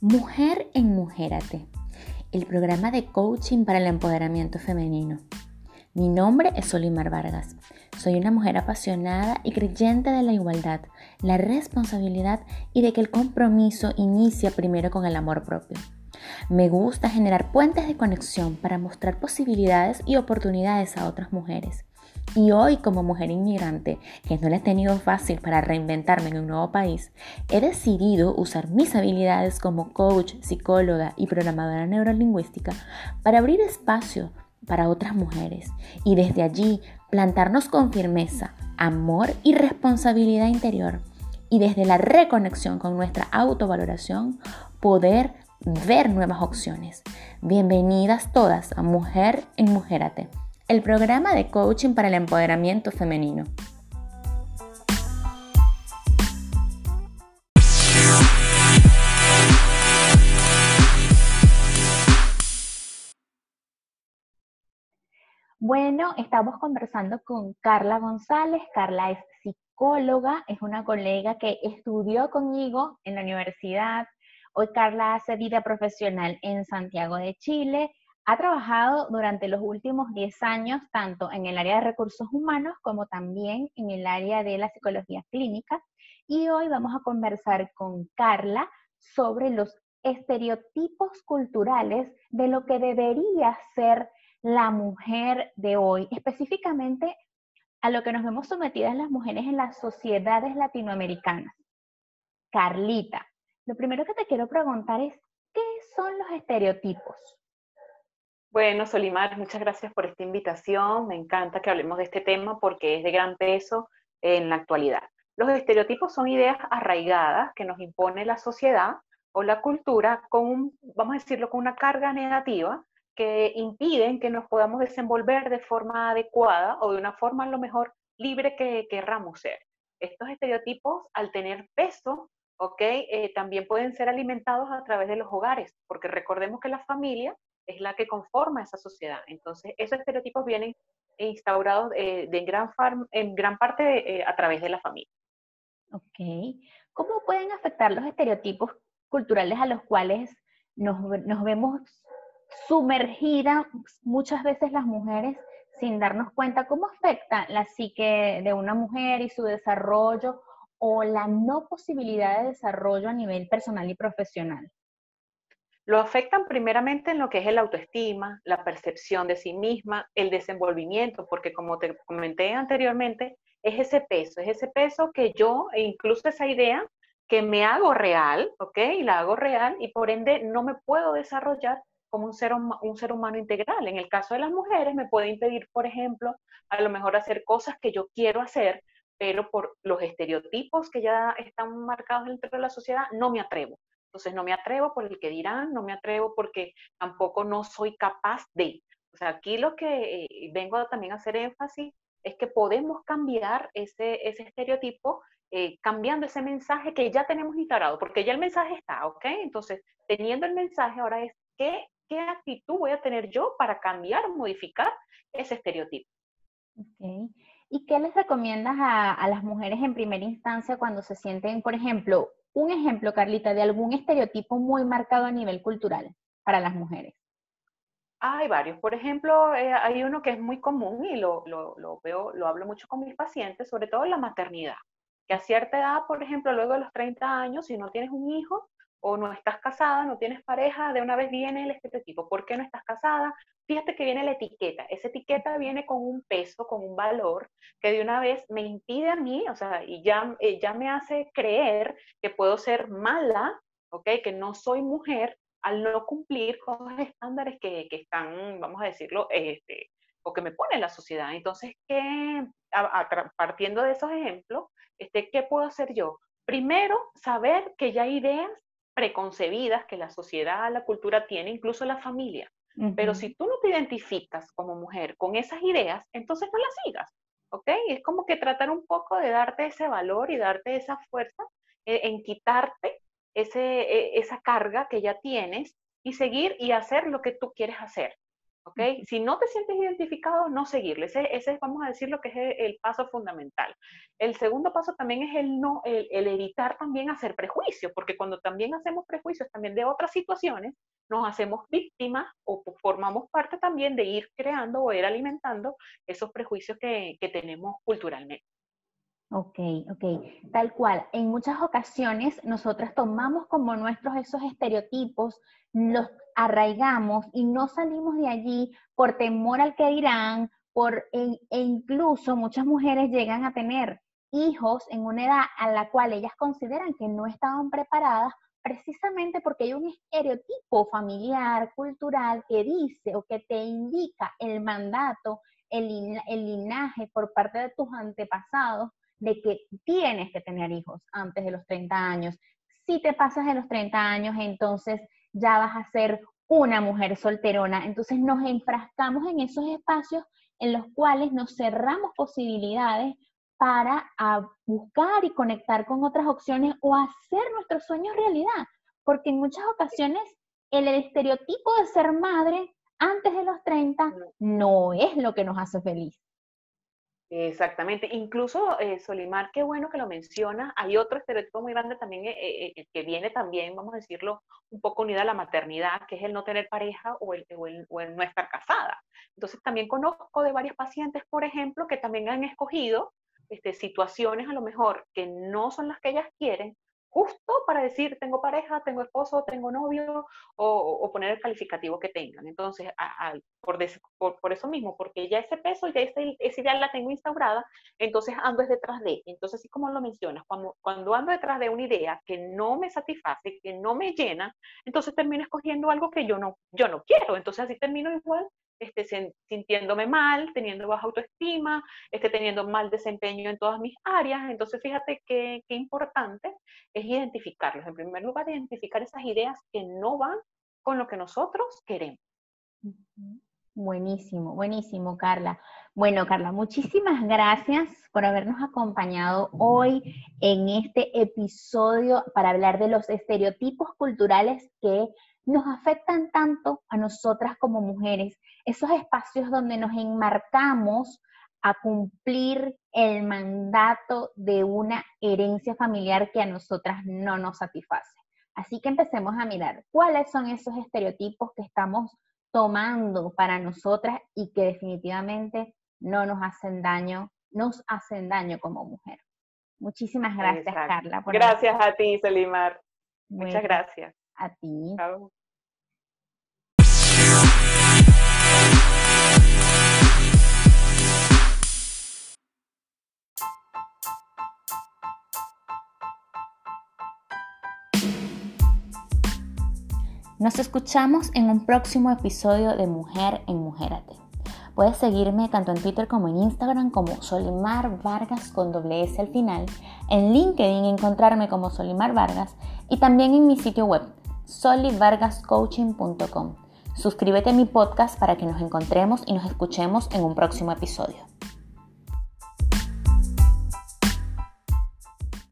Mujer en Mujérate, el programa de coaching para el empoderamiento femenino. Mi nombre es Solimar Vargas. Soy una mujer apasionada y creyente de la igualdad, la responsabilidad y de que el compromiso inicia primero con el amor propio. Me gusta generar puentes de conexión para mostrar posibilidades y oportunidades a otras mujeres. Y hoy como mujer inmigrante, que no le he tenido fácil para reinventarme en un nuevo país, he decidido usar mis habilidades como coach, psicóloga y programadora neurolingüística para abrir espacio para otras mujeres y desde allí plantarnos con firmeza, amor y responsabilidad interior y desde la reconexión con nuestra autovaloración poder ver nuevas opciones. Bienvenidas todas a Mujer en Mujerate el programa de coaching para el empoderamiento femenino. Bueno, estamos conversando con Carla González. Carla es psicóloga, es una colega que estudió conmigo en la universidad. Hoy Carla hace vida profesional en Santiago de Chile ha trabajado durante los últimos 10 años tanto en el área de recursos humanos como también en el área de la psicología clínica. Y hoy vamos a conversar con Carla sobre los estereotipos culturales de lo que debería ser la mujer de hoy, específicamente a lo que nos vemos sometidas las mujeres en las sociedades latinoamericanas. Carlita, lo primero que te quiero preguntar es, ¿qué son los estereotipos? Bueno, Solimar, muchas gracias por esta invitación. Me encanta que hablemos de este tema porque es de gran peso en la actualidad. Los estereotipos son ideas arraigadas que nos impone la sociedad o la cultura con, vamos a decirlo, con una carga negativa que impiden que nos podamos desenvolver de forma adecuada o de una forma a lo mejor libre que querramos ser. Estos estereotipos, al tener peso, ¿ok? Eh, también pueden ser alimentados a través de los hogares, porque recordemos que la familia es la que conforma esa sociedad. Entonces, esos estereotipos vienen instaurados eh, en gran parte eh, a través de la familia. Ok. ¿Cómo pueden afectar los estereotipos culturales a los cuales nos, nos vemos sumergidas muchas veces las mujeres sin darnos cuenta? ¿Cómo afecta la psique de una mujer y su desarrollo o la no posibilidad de desarrollo a nivel personal y profesional? Lo afectan primeramente en lo que es el autoestima, la percepción de sí misma, el desenvolvimiento, porque como te comenté anteriormente, es ese peso, es ese peso que yo, e incluso esa idea que me hago real, ¿ok? Y la hago real y por ende no me puedo desarrollar como un ser, un ser humano integral. En el caso de las mujeres me puede impedir, por ejemplo, a lo mejor hacer cosas que yo quiero hacer, pero por los estereotipos que ya están marcados dentro de la sociedad, no me atrevo. Entonces no me atrevo por el que dirán, no me atrevo porque tampoco no soy capaz de. O sea, aquí lo que eh, vengo también a hacer énfasis es que podemos cambiar ese, ese estereotipo eh, cambiando ese mensaje que ya tenemos instalado, porque ya el mensaje está, ¿ok? Entonces, teniendo el mensaje ahora es, ¿qué, qué actitud voy a tener yo para cambiar, modificar ese estereotipo? Ok. ¿Y qué les recomiendas a, a, las mujeres en primera instancia cuando se sienten, por ejemplo, un ejemplo, Carlita, de algún estereotipo muy marcado a nivel cultural para las mujeres. Hay varios. Por ejemplo, eh, hay uno que es muy común y lo, lo, veo, lo hablo mucho con mis pacientes, sobre todo la maternidad. Que a cierta edad, por ejemplo, luego de los 30 años, si no tienes un hijo, o no estás casada, no tienes pareja, de una vez viene el estereotipo. ¿Por qué no estás casada? Fíjate que viene la etiqueta. Esa etiqueta viene con un peso, con un valor que de una vez me impide a mí, o sea, y ya, eh, ya me hace creer que puedo ser mala, ¿ok? Que no soy mujer al no cumplir con los estándares que, que están, vamos a decirlo, este, o que me pone la sociedad. Entonces, ¿qué, partiendo de esos ejemplos, este, ¿qué puedo hacer yo? Primero, saber que ya hay ideas preconcebidas que la sociedad, la cultura tiene, incluso la familia. Pero si tú no te identificas como mujer con esas ideas, entonces no las sigas, ¿ok? Es como que tratar un poco de darte ese valor y darte esa fuerza eh, en quitarte ese, e, esa carga que ya tienes y seguir y hacer lo que tú quieres hacer, ¿ok? Si no te sientes identificado, no seguirle. Ese, ese vamos a decir, lo que es el, paso fundamental. El segundo paso también es el, no, el, evitar también hacer prejuicios, porque cuando también hacemos prejuicios también de otras situaciones, nos hacemos víctimas o formamos parte también de ir creando o ir alimentando esos prejuicios que, que tenemos culturalmente. Ok, ok, tal cual. En muchas ocasiones nosotras tomamos como nuestros esos estereotipos, los arraigamos y no salimos de allí por temor al que dirán, por, e, e incluso muchas mujeres llegan a tener hijos en una edad a la cual ellas consideran que no estaban preparadas precisamente porque hay un estereotipo familiar, cultural, que dice o que te indica el mandato, el, el linaje por parte de tus antepasados de que tienes que tener hijos antes de los 30 años. Si te pasas de los 30 años, entonces ya vas a ser una mujer solterona. Entonces nos enfrascamos en esos espacios en los cuales nos cerramos posibilidades para buscar y conectar con otras opciones o hacer nuestros sueños realidad. Porque en muchas ocasiones el estereotipo de ser madre antes de los 30 no es lo que nos hace feliz. Exactamente. Incluso, eh, Solimar, qué bueno que lo menciona. Hay otro estereotipo muy grande también eh, eh, que viene también, vamos a decirlo, un poco unida a la maternidad, que es el no tener pareja o el, no estar casada. Entonces, también conozco de varios pacientes, por ejemplo, que también han escogido este, situaciones a lo mejor que no son las que ellas quieren, justo para decir tengo pareja, tengo esposo, tengo novio o, poner el calificativo que tengan. Entonces, por, por, eso mismo, porque ya ese peso, ya ese, esa idea la tengo instaurada, entonces ando detrás de. Entonces, así como lo mencionas, cuando, cuando ando detrás de una idea que no me satisface, que no me llena, entonces termino escogiendo algo que yo no, yo no quiero. Entonces, así termino igual este, sintiéndome mal, teniendo baja autoestima, este, teniendo mal desempeño en todas mis áreas. Entonces, fíjate qué, qué importante es identificarlos. En primer lugar, identificar esas ideas que no van con lo que nosotros queremos. Buenísimo, buenísimo, Carla. Bueno, Carla, muchísimas gracias por habernos acompañado hoy en este episodio para hablar de los estereotipos culturales que nos afectan tanto a nosotras como mujeres, esos espacios donde nos enmarcamos a cumplir el mandato de una herencia familiar que a nosotras no nos satisface. Así que empecemos a mirar cuáles son esos estereotipos que estamos tomando para nosotras y que definitivamente no nos hacen daño, nos hacen daño como mujer. Muchísimas gracias, Carla. gracias a ti, Selimar. Muchas gracias. A ti. Nos escuchamos en un próximo episodio de Mujer en Mujerate. Puedes seguirme tanto en Twitter como en Instagram como Solimar Vargas con doble S al final, en LinkedIn encontrarme como Solimar Vargas y también en mi sitio web solivargascoaching.com. Suscríbete a mi podcast para que nos encontremos y nos escuchemos en un próximo episodio.